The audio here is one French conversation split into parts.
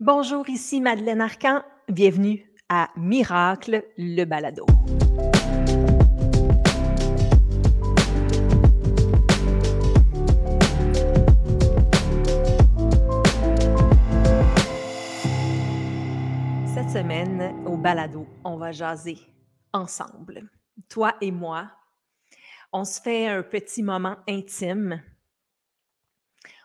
Bonjour, ici Madeleine Arcan. Bienvenue à Miracle, le balado. Cette semaine, au balado, on va jaser ensemble. Toi et moi, on se fait un petit moment intime.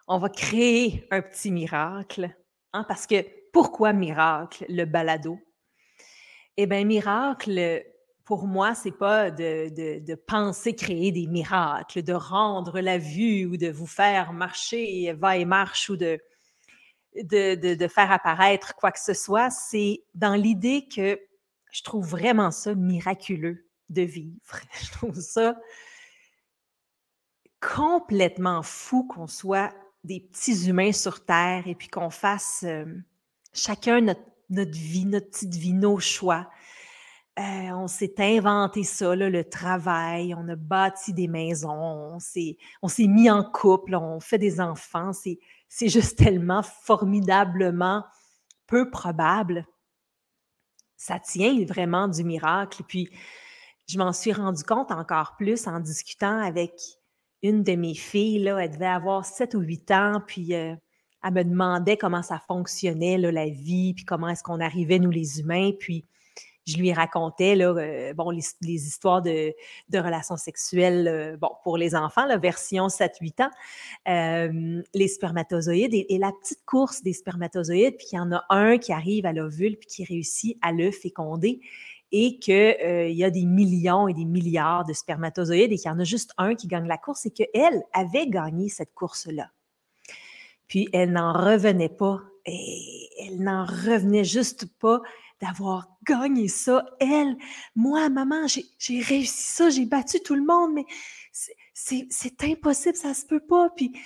On va créer un petit miracle Hein, parce que pourquoi miracle, le balado? Eh bien, miracle, pour moi, c'est pas de, penser créer des miracles, de rendre la vue ou de vous faire marcher, va et marche ou de, de, faire apparaître quoi que ce soit. C'est dans l'idée que je trouve vraiment ça miraculeux de vivre. Je trouve ça complètement fou qu'on soit des petits humains sur Terre et puis qu'on fasse euh, chacun notre, vie, notre petite vie, nos choix. Euh, on s'est inventé ça, le travail, on a bâti des maisons, on s'est, mis en couple, on fait des enfants. C'est, juste tellement formidablement peu probable. Ça tient vraiment du miracle. Puis, je m'en suis rendu compte encore plus en discutant avec une de mes filles, elle devait avoir 7 ou 8 ans, puis euh, elle me demandait comment ça fonctionnait, la vie, puis comment est-ce qu'on arrivait, nous les humains, puis je lui racontais là, euh, les, histoires de, relations sexuelles euh, pour les enfants, la version 7-8 ans, les spermatozoïdes et, la petite course des spermatozoïdes, puis il y en a un qui arrive à l'ovule puis qui réussit à le féconder et qu'il euh, y a des millions et des milliards de spermatozoïdes et qu'il y en a juste un qui gagne la course et qu'elle avait gagné cette course-là. Puis elle n'en revenait pas. Et elle n'en revenait juste pas d'avoir gagné ça. Elle, moi, maman, j'ai réussi ça, j'ai battu tout le monde, mais c'est impossible, ça se peut pas. Puis, tu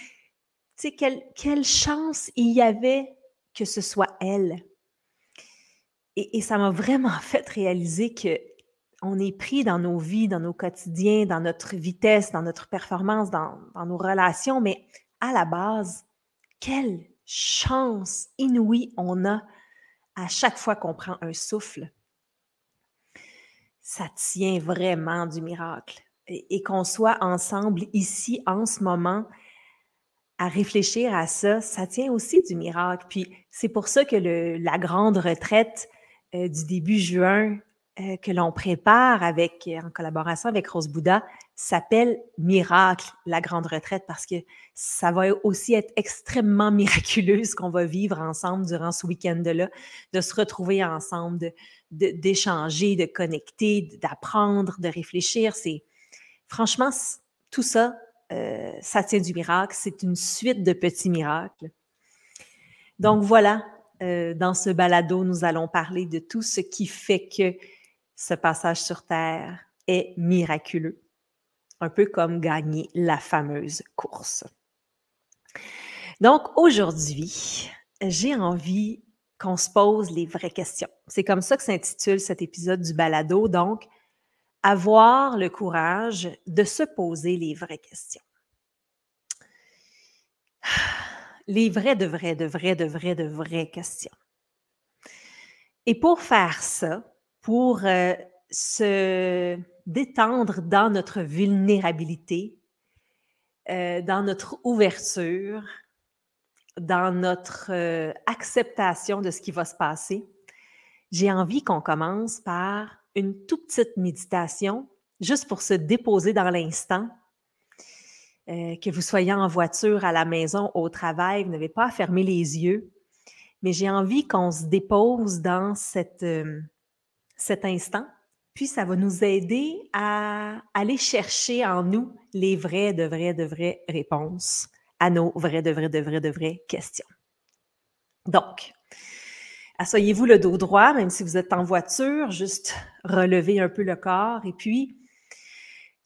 sais, quelle, quelle chance il y avait que ce soit elle et, ça m'a vraiment fait réaliser que on est pris dans nos vies, dans nos quotidiens, dans notre vitesse, dans notre performance, dans, nos relations, mais à la base, quelle chance inouïe on a à chaque fois qu'on prend un souffle. Ça tient vraiment du miracle. Et, qu'on soit ensemble ici en ce moment à réfléchir à ça, ça tient aussi du miracle. Puis c'est pour ça que la grande retraite euh, du début juin euh, que l'on prépare avec, en collaboration avec Rose Bouddha s'appelle Miracle, la grande retraite, parce que ça va aussi être extrêmement miraculeux ce qu'on va vivre ensemble durant ce week-end-là, de se retrouver ensemble, d'échanger, de, connecter, d'apprendre, de réfléchir. C'est franchement tout ça, euh, ça tient du miracle. C'est une suite de petits miracles. Donc voilà, euh, dans ce balado, nous allons parler de tout ce qui fait que ce passage sur Terre est miraculeux, un peu comme gagner la fameuse course. Donc aujourd'hui, j'ai envie qu'on se pose les vraies questions. C'est comme ça que s'intitule cet épisode du balado. Donc, avoir le courage de se poser les vraies questions les vraies, de vraies, de vraies, de vraies, de vraies questions. Et pour faire ça, pour euh, se détendre dans notre vulnérabilité, euh, dans notre ouverture, dans notre euh, acceptation de ce qui va se passer, j'ai envie qu'on commence par une toute petite méditation, juste pour se déposer dans l'instant euh, que vous soyez en voiture, à la maison, au travail, vous n'avez pas à fermer les yeux. Mais j'ai envie qu'on se dépose dans euh, cet instant. Puis ça va nous aider à aller chercher en nous les vraies, de vraies, de vraies réponses à nos vraies, de vraies, de vraies, de vraies questions. Donc, asseyez-vous le dos droit, même si vous êtes en voiture, juste relevez un peu le corps et puis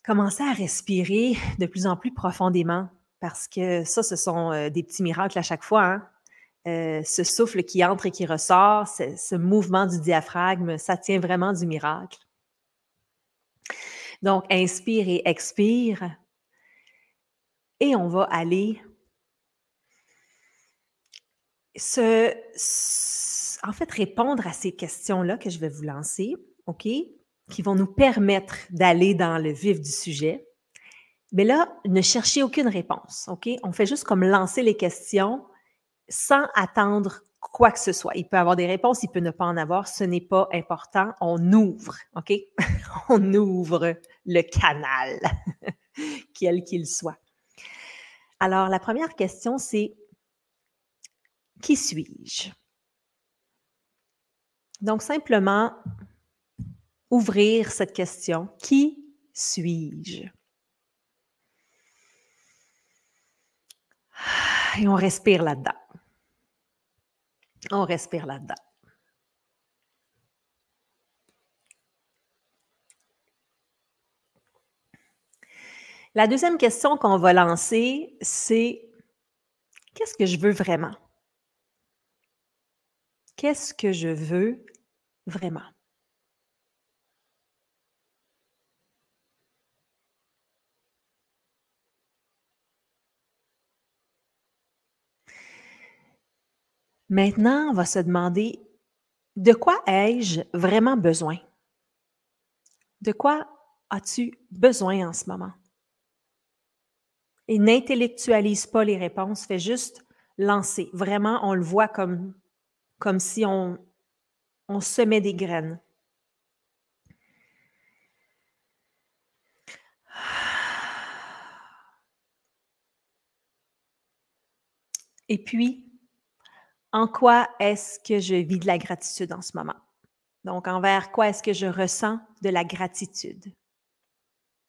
commencer à respirer de plus en plus profondément parce que ça, ce sont euh, des petits miracles à chaque fois. Hein. Euh, ce souffle qui entre et qui ressort, ce mouvement du diaphragme, ça tient vraiment du miracle. Donc, inspire et expire. Et on va aller ce, en fait, répondre à ces questions-là que je vais vous lancer, OK, qui vont nous permettre d'aller dans le vif du sujet. Mais là, ne cherchez aucune réponse, OK? On fait juste comme lancer les questions sans attendre quoi que ce soit. Il peut avoir des réponses, il peut ne pas en avoir, ce n'est pas important. On ouvre, OK? On ouvre le canal, quel qu'il soit. Alors, la première question, c'est qui suis-je? Donc, simplement ouvrir cette question. Qui suis-je? Et on respire là-dedans. On respire là-dedans. La deuxième question qu'on va lancer, c'est qu'est-ce que je veux vraiment? Qu'est-ce que je veux vraiment? Maintenant, on va se demander de quoi ai-je vraiment besoin? De quoi as-tu besoin en ce moment? Et n'intellectualise pas les réponses, fais juste lancer. Vraiment, on le voit comme, comme si on, on semait des graines. Et puis, en quoi est-ce que je vis de la gratitude en ce moment? Donc, envers quoi est-ce que je ressens de la gratitude?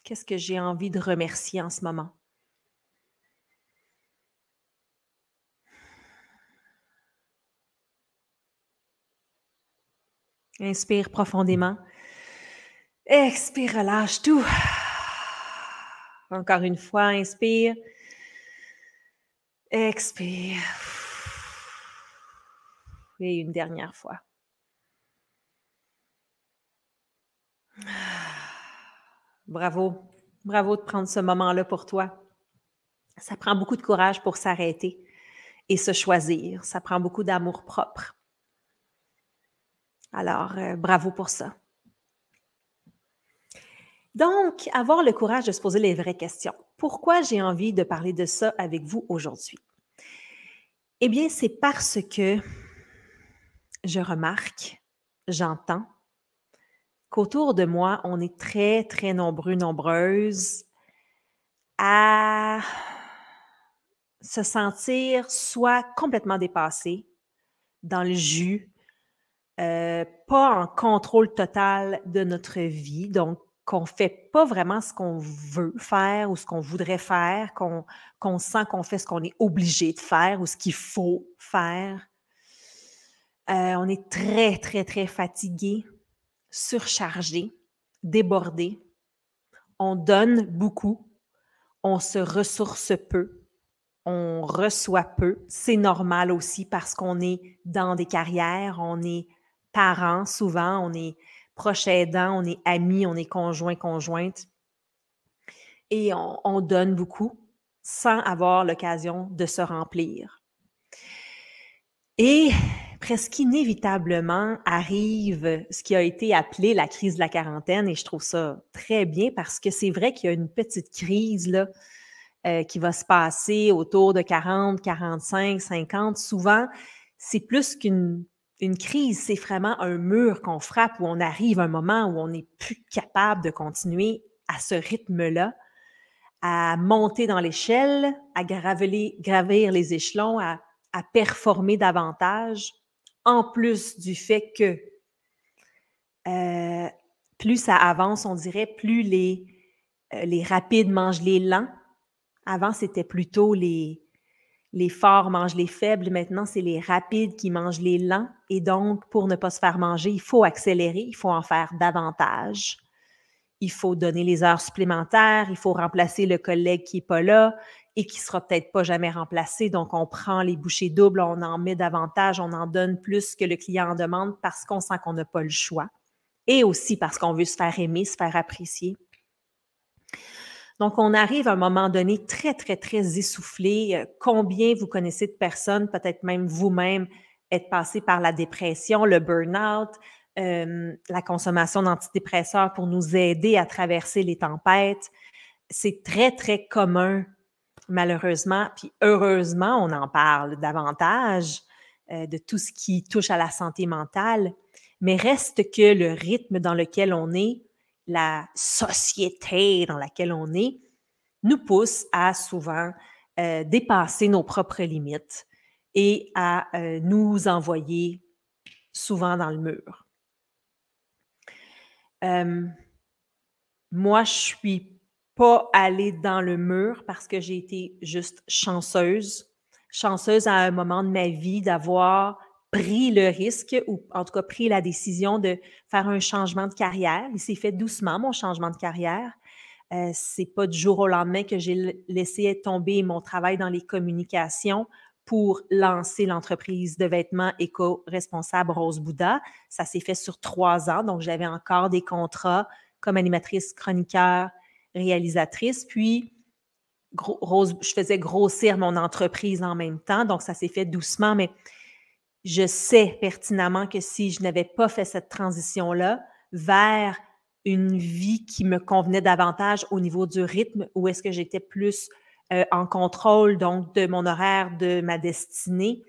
Qu'est-ce que j'ai envie de remercier en ce moment? Inspire profondément. Expire, relâche tout. Encore une fois, inspire. Expire. Une dernière fois. Bravo. Bravo de prendre ce moment-là pour toi. Ça prend beaucoup de courage pour s'arrêter et se choisir. Ça prend beaucoup d'amour propre. Alors, euh, bravo pour ça. Donc, avoir le courage de se poser les vraies questions. Pourquoi j'ai envie de parler de ça avec vous aujourd'hui? Eh bien, c'est parce que je remarque, j'entends qu'autour de moi, on est très, très nombreux, nombreuses à se sentir soit complètement dépassés, dans le jus, euh, pas en contrôle total de notre vie, donc qu'on ne fait pas vraiment ce qu'on veut faire ou ce qu'on voudrait faire, qu'on sent qu'on fait ce qu'on est obligé de faire ou ce qu'il faut faire. Euh, on est très, très, très fatigué, surchargé, débordé. On donne beaucoup, on se ressource peu, on reçoit peu. C'est normal aussi parce qu'on est dans des carrières, on est parents souvent, on est proche aidant, on est amis, on est conjoint, conjointe. Et on, on donne beaucoup sans avoir l'occasion de se remplir. Et presque inévitablement arrive ce qui a été appelé la crise de la quarantaine et je trouve ça très bien parce que c'est vrai qu'il y a une petite crise euh, qui va se passer autour de 40, 45, 50. Souvent, c'est plus qu'une une crise, c'est vraiment un mur qu'on frappe où on arrive à un moment où on n'est plus capable de continuer à ce rythme-là, à monter dans l'échelle, à gravir les échelons, à performer davantage en plus du fait que euh, plus ça avance, on dirait, plus les, euh, les rapides mangent les lents. Avant, c'était plutôt les, les forts mangent les faibles. Maintenant, c'est les rapides qui mangent les lents. Et donc, pour ne pas se faire manger, il faut accélérer, il faut en faire davantage. Il faut donner les heures supplémentaires, il faut remplacer le collègue qui n'est pas là, et qui sera peut-être pas jamais remplacé. Donc, on prend les bouchées doubles, on en met davantage, on en donne plus que le client en demande parce qu'on sent qu'on n'a pas le choix. Et aussi parce qu'on veut se faire aimer, se faire apprécier. Donc, on arrive à un moment donné très, très, très essoufflé. Euh, combien vous connaissez de personnes, peut-être même vous-même, être passé par la dépression, le burn-out, euh, la consommation d'antidépresseurs pour nous aider à traverser les tempêtes? C'est très, très commun, malheureusement. Puis heureusement, on en parle davantage euh, de tout ce qui touche à la santé mentale. Mais reste que le rythme dans lequel on est, la société dans laquelle on est, nous pousse à souvent euh, dépasser nos propres limites et à euh, nous envoyer souvent dans le mur. moi, je suis pas allée dans le mur parce que j'ai été juste chanceuse, chanceuse à un moment de ma vie d'avoir pris le risque ou en tout cas pris la décision de faire un changement de carrière. Il s'est fait doucement, mon changement de carrière. Euh, c'est pas du jour au lendemain que j'ai laissé tomber mon travail dans les communications pour lancer l'entreprise de vêtements éco-responsable Rose Bouddha. Ça s'est fait sur trois ans, donc j'avais encore des contrats comme animatrice, chroniqueur, réalisatrice. Puis, je faisais grossir mon entreprise en même temps, donc ça s'est fait doucement, mais je sais pertinemment que si je n'avais pas fait cette transition-là vers une vie qui me convenait davantage au niveau du rythme, où est-ce que j'étais plus euh, en contrôle donc de mon horaire, de ma destinée.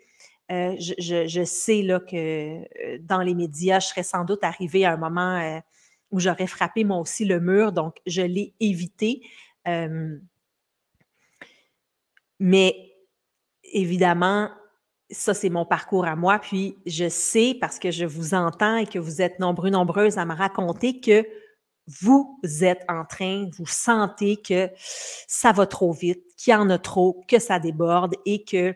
Euh, je, sais là, que euh, dans les médias, je serais sans doute arrivée à un moment où j'aurais frappé moi aussi le mur, donc je l'ai évité. mais évidemment, ça, c'est mon parcours à moi. Puis je sais, parce que je vous entends et que vous êtes nombreux, nombreuses à me raconter que vous êtes en train, vous sentez que ça va trop vite, qu'il y en a trop, que ça déborde et que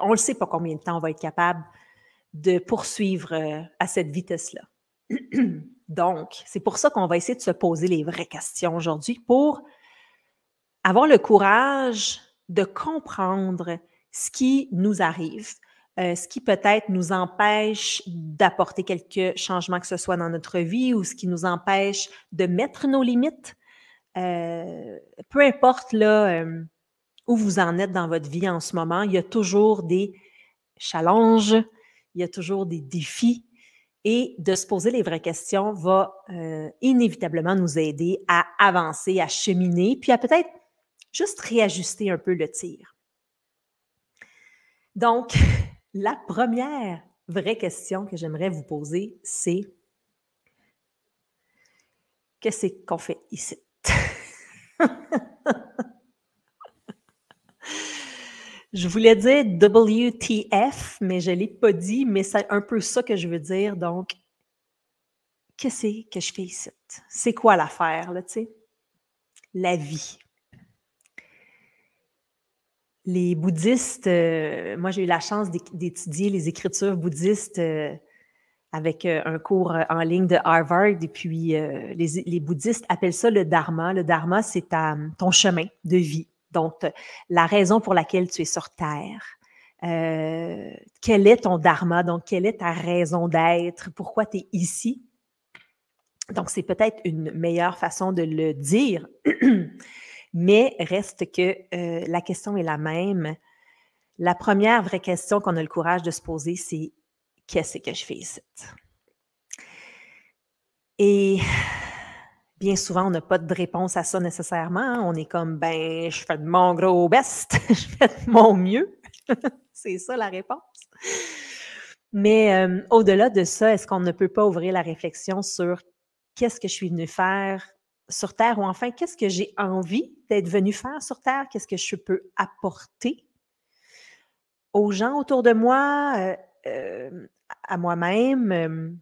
on ne sait pas combien de temps on va être capable de poursuivre euh, à cette vitesse-là. Donc, c'est pour ça qu'on va essayer de se poser les vraies questions aujourd'hui pour avoir le courage de comprendre ce qui nous arrive, euh, ce qui peut-être nous empêche d'apporter quelques changements que ce soit dans notre vie ou ce qui nous empêche de mettre nos limites. Euh, peu importe là, où vous en êtes dans votre vie en ce moment, il y a toujours des challenges, il y a toujours des défis. Et de se poser les vraies questions va inévitablement nous aider à avancer, à cheminer, puis à peut-être juste réajuster un peu le tir. Donc, la première vraie question que j'aimerais vous poser, c'est qu'est-ce qu'on fait ici? je voulais dire WTF, mais je ne l'ai pas dit, mais c'est un peu ça que je veux dire. Donc, qu'est-ce que je fais ici? C'est quoi l'affaire, là, tu sais? La vie les bouddhistes, euh, moi j'ai eu la chance d'étudier les écritures bouddhistes euh, avec euh, un cours en ligne de Harvard et puis les, bouddhistes appellent ça le dharma. Le dharma, c'est ton chemin de vie, donc la raison pour laquelle tu es sur Terre. quel est ton dharma, donc quelle est ta raison d'être, pourquoi tu es ici? Donc c'est peut-être une meilleure façon de le dire. Mais reste que euh, la question est la même. La première vraie question qu'on a le courage de se poser, c'est qu'est-ce que je fais ici? Et bien souvent, on n'a pas de réponse à ça nécessairement. Hein. On est comme, ben, je fais de mon gros best, je fais de mon mieux. c'est ça la réponse. Mais euh, au-delà de ça, est-ce qu'on ne peut pas ouvrir la réflexion sur qu'est-ce que je suis venu faire sur Terre ou enfin, qu'est-ce que j'ai envie d'être venu faire sur Terre? Qu'est-ce que je peux apporter aux gens autour de moi, euh, euh, à moi-même?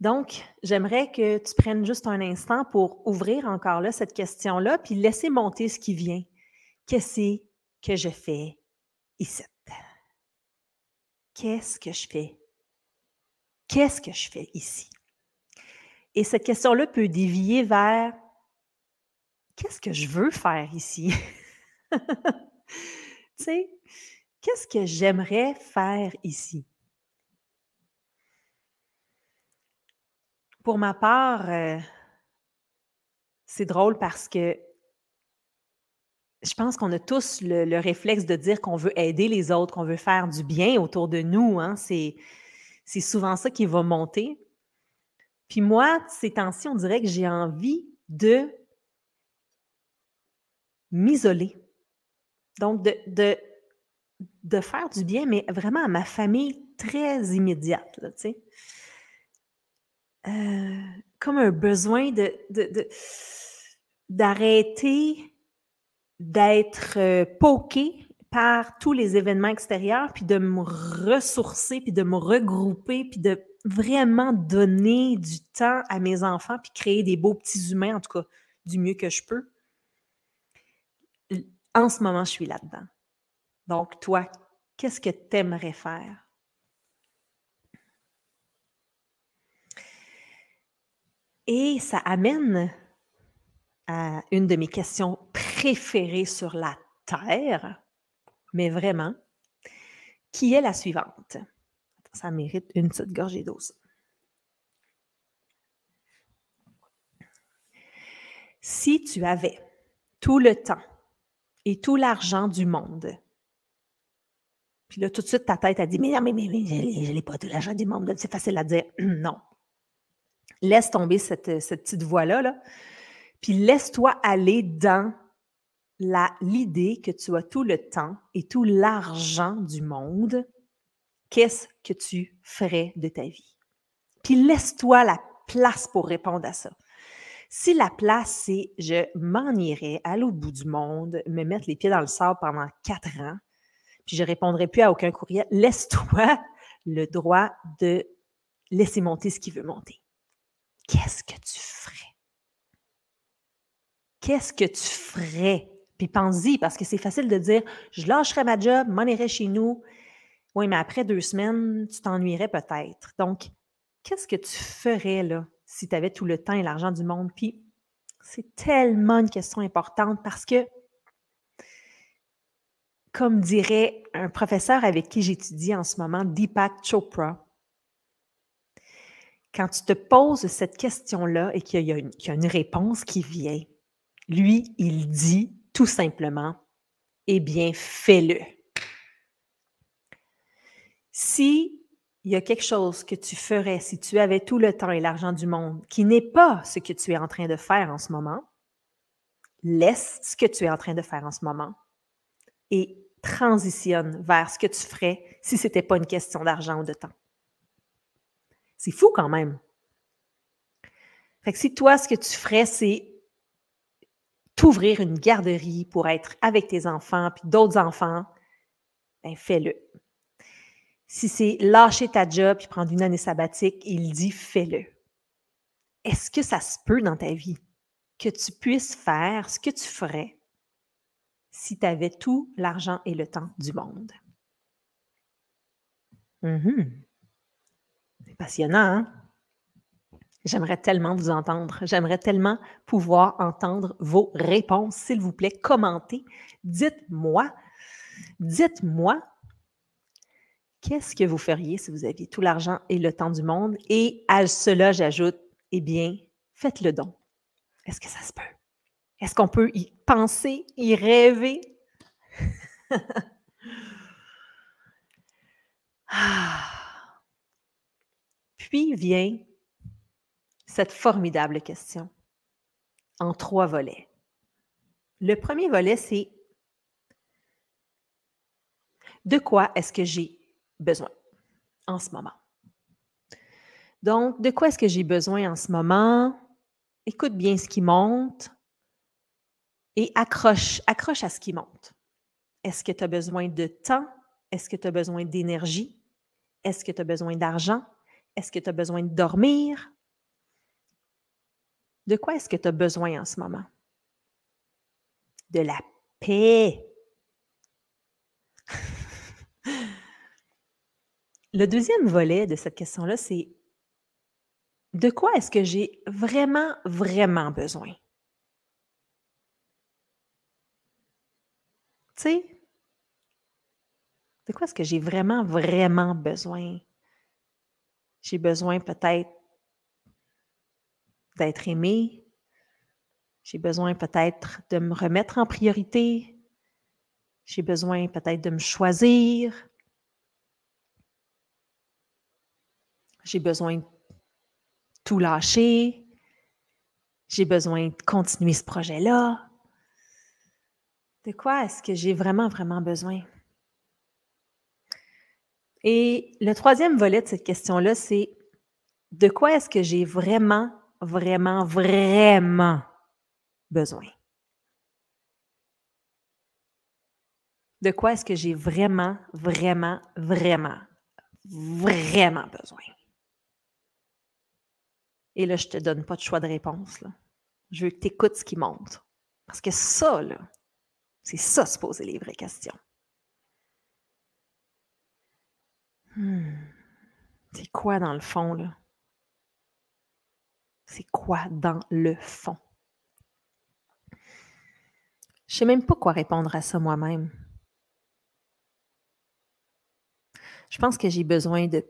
Donc, j'aimerais que tu prennes juste un instant pour ouvrir encore là cette question-là, puis laisser monter ce qui vient. Qu'est-ce que je fais ici? Qu'est-ce que je fais? Qu'est-ce que je fais ici? Et cette question-là peut dévier vers qu'est-ce que je veux faire ici? tu sais, qu'est-ce que j'aimerais faire ici? Pour ma part, euh, c'est drôle parce que je pense qu'on a tous le, réflexe de dire qu'on veut aider les autres, qu'on veut faire du bien autour de nous. Hein. C'est, souvent ça qui va monter. Puis moi, ces temps-ci, on dirait que j'ai envie de m'isoler. Donc, de, faire du bien, mais vraiment à ma famille très immédiate. Comme un besoin de, d'arrêter d'être euh, poqué par tous les événements extérieurs, puis de me ressourcer, puis de me regrouper, puis de vraiment donner du temps à mes enfants, puis créer des beaux petits humains, en tout cas, du mieux que je peux. En ce moment, je suis là-dedans. Donc, toi, qu'est-ce que tu aimerais faire? Et ça amène à une de mes questions préférées sur la Terre, mais vraiment, qui est la suivante? Ça mérite une petite gorgée d'eau. Si tu avais tout le temps et tout l'argent du monde, puis là, tout de suite, ta tête a dit Mais non, mais, mais, mais je n'ai pas tout l'argent du monde. C'est facile à dire. non. Laisse tomber cette, petite voix-là. Là. Puis laisse-toi aller dans l'idée que tu as tout le temps et tout l'argent du monde. Qu'est-ce que tu ferais de ta vie? Puis laisse-toi la place pour répondre à ça. Si la place, c'est je m'en irais à l'autre bout du monde, me mettre les pieds dans le sable pendant quatre ans, puis je répondrai plus à aucun courriel, laisse-toi le droit de laisser monter ce qui veut monter. Qu'est-ce que tu ferais? qu'est-ce que tu ferais? Puis pense-y, parce que c'est facile de dire, je lâcherais ma job, m'en irais chez nous. Oui, mais après deux semaines, tu t'ennuierais peut-être. Donc, qu'est-ce que tu ferais là si tu avais tout le temps et l'argent du monde? Puis, c'est tellement une question importante parce que, comme dirait un professeur avec qui j'étudie en ce moment, Deepak Chopra, quand tu te poses cette question-là et qu'il y, a une réponse qui vient, lui, il dit tout simplement, eh bien, fais-le. Si il y a quelque chose que tu ferais si tu avais tout le temps et l'argent du monde qui n'est pas ce que tu es en train de faire en ce moment, laisse ce que tu es en train de faire en ce moment et transitionne vers ce que tu ferais si ce n'était pas une question d'argent ou de temps. C'est fou quand même. Fait que si toi, ce que tu ferais, c'est t'ouvrir une garderie pour être avec tes enfants puis d'autres enfants, ben fais-le. Si c'est lâcher ta job puis prendre une année sabbatique, il dit fais-le. Est-ce que ça se peut dans ta vie que tu puisses faire ce que tu ferais si tu avais tout l'argent et le temps du monde? Mm-hmm. C'est passionnant, hein? J'aimerais tellement vous entendre. J'aimerais tellement pouvoir entendre vos réponses. S'il vous plaît, commentez. Dites-moi, dites-moi, qu'est-ce que vous feriez si vous aviez tout l'argent et le temps du monde? Et à cela, j'ajoute, eh bien, faites le don. Est-ce que ça se peut? Est-ce qu'on peut y penser, y rêver? Ah. Puis vient cette formidable question en trois volets. Le premier volet, c'est de quoi est-ce que j'ai besoin en ce moment? Donc, de quoi est-ce que j'ai besoin en ce moment? Écoute bien ce qui monte et accroche, accroche à ce qui monte. Est-ce que tu as besoin de temps? Est-ce que tu as besoin d'énergie? Est-ce que tu as besoin d'argent? Est-ce que tu as besoin de dormir? De quoi est-ce que tu as besoin en ce moment? De la paix. Le deuxième volet de cette question-là, c'est de quoi est-ce que j'ai vraiment, vraiment besoin? Tu sais, de quoi est-ce que j'ai vraiment, vraiment besoin? J'ai besoin peut-être d'être aimé. J'ai besoin peut-être de me remettre en priorité. J'ai besoin peut-être de me choisir. J'ai besoin de tout lâcher. J'ai besoin de continuer ce projet-là. De quoi est-ce que j'ai vraiment, vraiment besoin? Et le troisième volet de cette question-là, c'est de quoi est-ce que j'ai vraiment, vraiment, vraiment besoin? De quoi est-ce que j'ai vraiment, vraiment, vraiment, vraiment besoin? Et là, je ne te donne pas de choix de réponse. Je veux que tu écoutes ce qui monte. Parce que ça, là, c'est ça se poser les vraies questions. Hmm. C'est quoi dans le fond, là? C'est quoi dans le fond? Je ne sais même pas quoi répondre à ça moi-même. Je pense que j'ai besoin de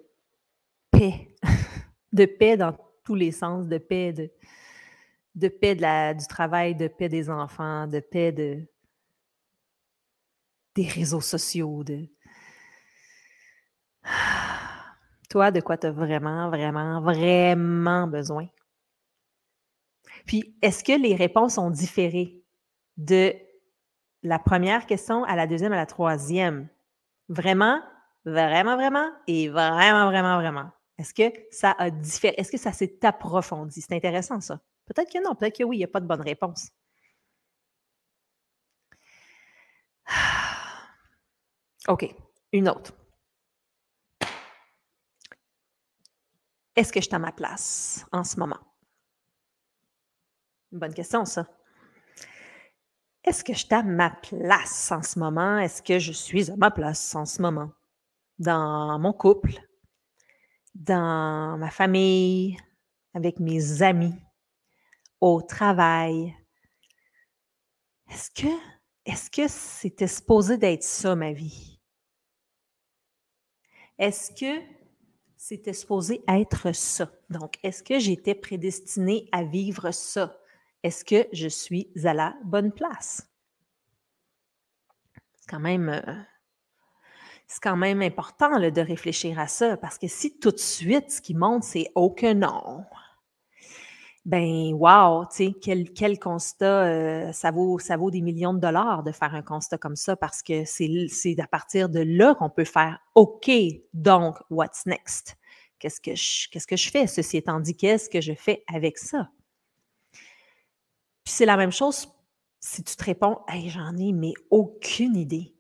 paix, de paix dans tous les sens, de paix de, de paix de la, du travail, de paix des enfants, de paix de, des réseaux sociaux. De... Toi, de quoi tu as vraiment, vraiment, vraiment besoin? Puis, est-ce que les réponses ont différé de la première question à la deuxième à la troisième? Vraiment, vraiment, vraiment et vraiment, vraiment, vraiment. Est-ce que ça a différé? Est-ce que ça s'est approfondi? C'est intéressant, ça. Peut-être que non, peut-être que oui, il n'y a pas de bonne réponse. OK, une autre. Est-ce que je suis à ma place en ce moment? Bonne question, ça. Est-ce que je suis à ma place en ce moment? Est-ce que je suis à ma place en ce moment? Dans mon couple, dans ma famille, avec mes amis, au travail. Est-ce que est-ce que c'était supposé d'être ça ma vie? Est-ce que c'était supposé être ça? Donc, est-ce que j'étais prédestinée à vivre ça? Est-ce que je suis à la bonne place? C'est quand même euh, important de réfléchir à ça parce que si tout de suite ce qui monte, c'est oh que non, ben wow, tu sais, quel, quel constat, euh, ça, vaut, ça vaut des millions de dollars de faire un constat comme ça parce que c'est à partir de là qu'on peut faire OK, donc what's next? Qu'est-ce que je, qu'est-ce que je fais? Ceci étant dit, qu'est-ce que je fais avec ça? Puis c'est la même chose si tu te réponds, hey, j'en ai mais aucune idée.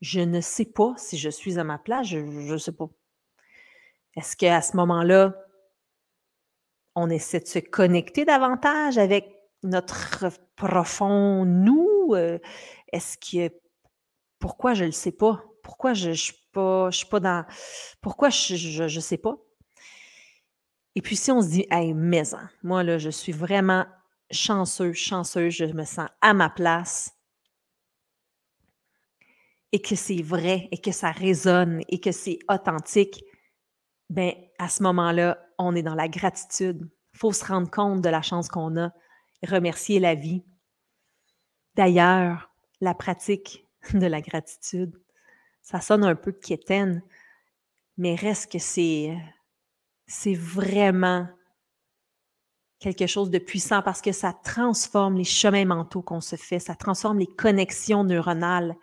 Je ne sais pas si je suis à ma place, je ne sais pas. Est-ce qu'à ce, moment-là, on essaie de se connecter davantage avec notre profond nous? Euh, est-ce que pourquoi je ne le sais pas? Pourquoi je ne suis, pas, dans. Pourquoi je ne sais pas? Et puis si on se dit, hey, maison, moi là, je suis vraiment chanceux, chanceux, je me sens à ma place et que c'est vrai et que ça résonne et que c'est authentique, ben à ce moment-là, on est dans la gratitude. Il faut se rendre compte de la chance qu'on a, remercier la vie. D'ailleurs, la pratique de la gratitude, ça sonne un peu quétaine, mais reste que c'est c'est vraiment quelque chose de puissant parce que ça transforme les chemins mentaux qu'on se fait, ça transforme les connexions neuronales,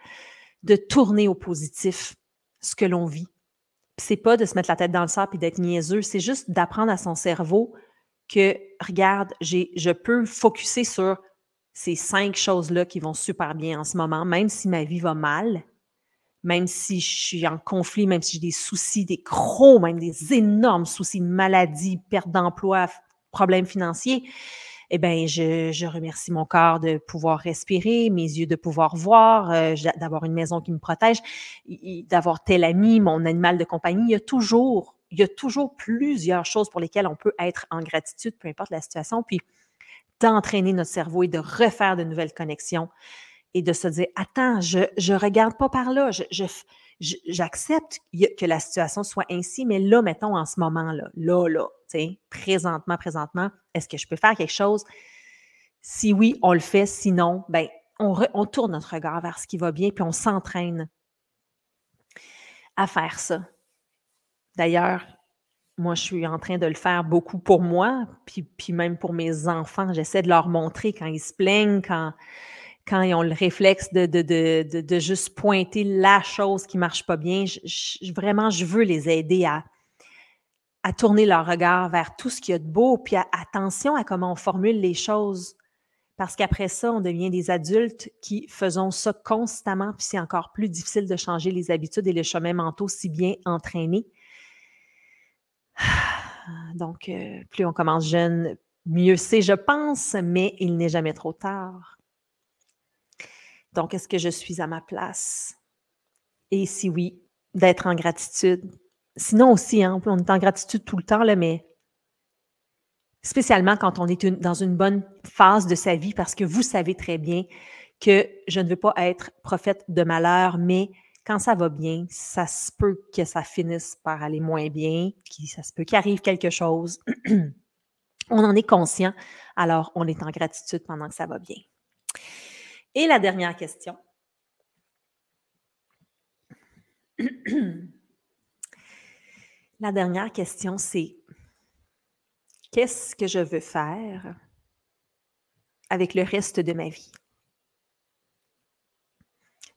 de tourner au positif ce que l'on vit. C'est pas de se mettre la tête dans le sable et d'être niaiseux, c'est juste d'apprendre à son cerveau que, regarde, je peux focuser sur ces cinq choses-là qui vont super bien en ce moment, même si ma vie va mal, même si je suis en conflit, même si j'ai des soucis, des gros, même des énormes soucis, maladie, perte d'emploi, problèmes financiers eh bien, je, remercie mon corps de pouvoir respirer, mes yeux de pouvoir voir, euh, d'avoir une maison qui me protège, d'avoir tel ami, mon animal de compagnie. Il y a toujours, il y a toujours plusieurs choses pour lesquelles on peut être en gratitude, peu importe la situation, puis d'entraîner notre cerveau et de refaire de nouvelles connexions et de se dire, attends, je ne regarde pas par là, je, j'accepte que la situation soit ainsi, mais là, mettons en ce moment-là, là, là, tu sais, présentement, présentement, est-ce que je peux faire quelque chose? Si oui, on le fait. Sinon, ben, on, on tourne notre regard vers ce qui va bien, puis on s'entraîne à faire ça. D'ailleurs, moi, je suis en train de le faire beaucoup pour moi, puis, puis même pour mes enfants. J'essaie de leur montrer quand ils se plaignent, quand, quand ils ont le réflexe de, de, de, de juste pointer la chose qui ne marche pas bien. Vraiment, je veux les aider à, à tourner leur regard vers tout ce qu'il y a de beau, puis attention à comment on formule les choses. Parce qu'après ça, on devient des adultes qui faisons ça constamment, puis c'est encore plus difficile de changer les habitudes et les chemins mentaux si bien entraînés. Donc, euh, plus on commence jeune, mieux c'est, je pense, mais il n'est jamais trop tard. Donc, est-ce que je suis à ma place? Et si oui, d'être en gratitude. Sinon aussi, hein, on est en gratitude tout le temps, là, mais spécialement quand on est dans une bonne phase de sa vie, parce que vous savez très bien que je ne veux pas être prophète de malheur, mais quand ça va bien, ça se peut que ça finisse par aller moins bien, ça se peut qu'il arrive quelque chose. on en est conscient, alors on est en gratitude pendant que ça va bien. Et la dernière question. la dernière question, c'est qu'est-ce que je veux faire avec le reste de ma vie?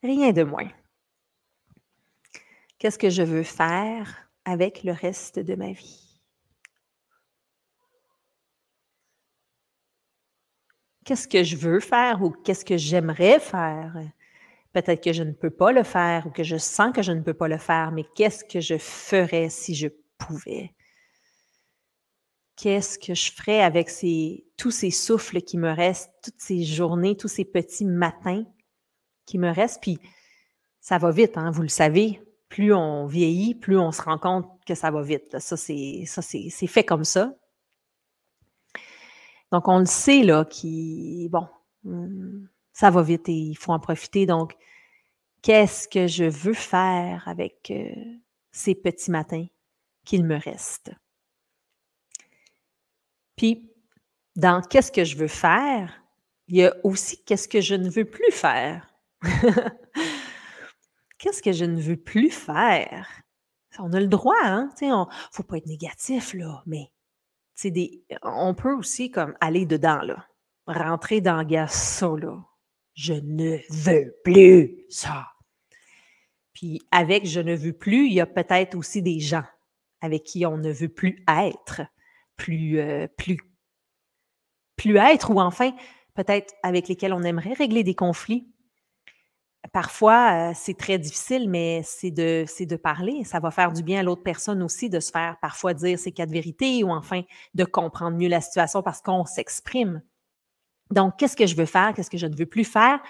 Rien de moins. Qu'est-ce que je veux faire avec le reste de ma vie? Qu'est-ce que je veux faire ou qu'est-ce que j'aimerais faire? Peut-être que je ne peux pas le faire ou que je sens que je ne peux pas le faire, mais qu'est-ce que je ferais si je pouvais? Qu'est-ce que je ferais avec tous ces souffles qui me restent, toutes ces journées, tous ces petits matins qui me restent? Puis ça va vite, hein, vous le savez plus on vieillit, plus on se rend compte que ça va vite. C'est, ça c'est, fait comme ça. Donc, on le sait, là, qui, bon, hmm, ça va vite et il faut en profiter. Donc, qu'est-ce que je veux faire avec euh, ces petits matins qu'il me reste? Puis, dans qu'est-ce que je veux faire, il y a aussi qu'est-ce que je ne veux plus faire. Qu'est-ce que je ne veux plus faire? On a le droit, hein? Il ne faut pas être négatif, là, mais on peut aussi comme aller dedans, là. Rentrer dans ça, là. Je ne veux plus ça. Puis avec je ne veux plus, il y a peut-être aussi des gens avec qui on ne veut plus être, plus, euh, plus, plus être, ou enfin peut-être avec lesquels on aimerait régler des conflits parfois, euh, c'est très difficile, mais c'est de, de parler. Ça va faire du bien à l'autre personne aussi de se faire parfois dire ses quatre vérités ou enfin de comprendre mieux la situation parce qu'on s'exprime. Donc, qu'est-ce que je veux faire? Qu'est-ce que je ne veux plus faire?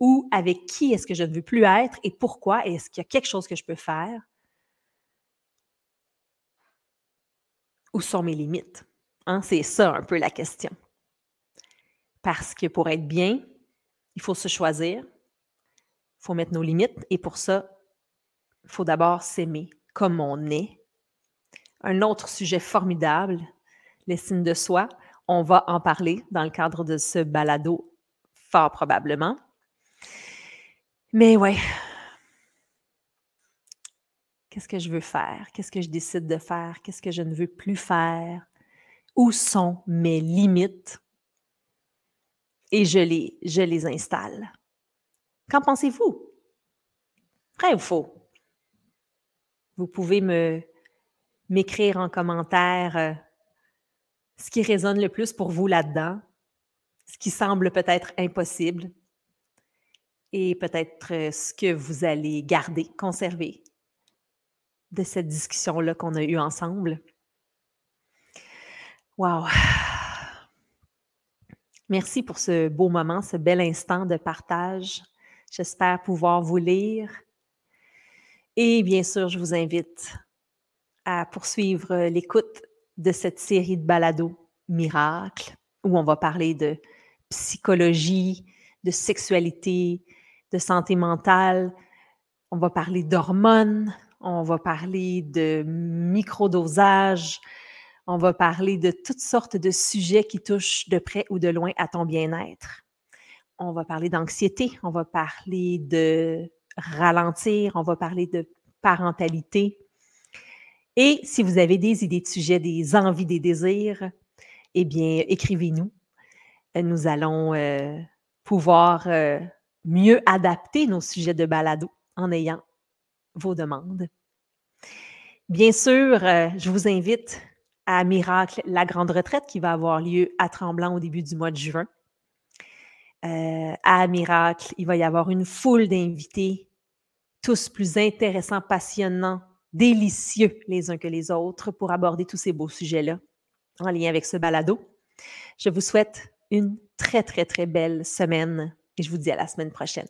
Ou avec qui est-ce que je ne veux plus être? Et pourquoi? Est-ce qu'il y a quelque chose que je peux faire? Où sont mes limites? Hein? C'est ça un peu la question. Parce que pour être bien, il faut se choisir, faut mettre nos limites et pour ça, il faut d'abord s'aimer comme on est. Un autre sujet formidable, l'estime de soi. On va en parler dans le cadre de ce balado, fort probablement. Mais ouais, qu'est-ce que je veux faire? Qu'est-ce que je décide de faire? Qu'est-ce que je ne veux plus faire? Où sont mes limites? Et les, je les installe. Qu'en pensez-vous? Vrai ou faux? Vous pouvez me m'écrire en commentaire euh, ce qui résonne le plus pour vous là-dedans, ce qui semble peut-être impossible et peut-être euh, ce que vous allez garder, conserver de cette discussion-là qu'on a eue ensemble. Wow! Merci pour ce beau moment, ce bel instant de partage. J'espère pouvoir vous lire. Et bien sûr, je vous invite à poursuivre l'écoute de cette série de balados miracles où on va parler de psychologie, de sexualité, de santé mentale. On va parler d'hormones, on va parler de microdosage, On va parler de toutes sortes de sujets qui touchent de près ou de loin à ton bien-être. On va parler d'anxiété, on va parler de ralentir, on va parler de parentalité. Et si vous avez des idées de sujets, des envies, des désirs, eh bien, écrivez-nous. Nous allons euh, pouvoir euh, mieux adapter nos sujets de balado en ayant vos demandes. Bien sûr, euh, je vous invite à Miracle, la grande retraite qui va avoir lieu à Tremblant au début du mois de juin. Euh, à Miracle, il va y avoir une foule d'invités, tous plus intéressants, passionnants, délicieux les uns que les autres pour aborder tous ces beaux sujets-là en lien avec ce balado. Je vous souhaite une très, très, très belle semaine et je vous dis à la semaine prochaine.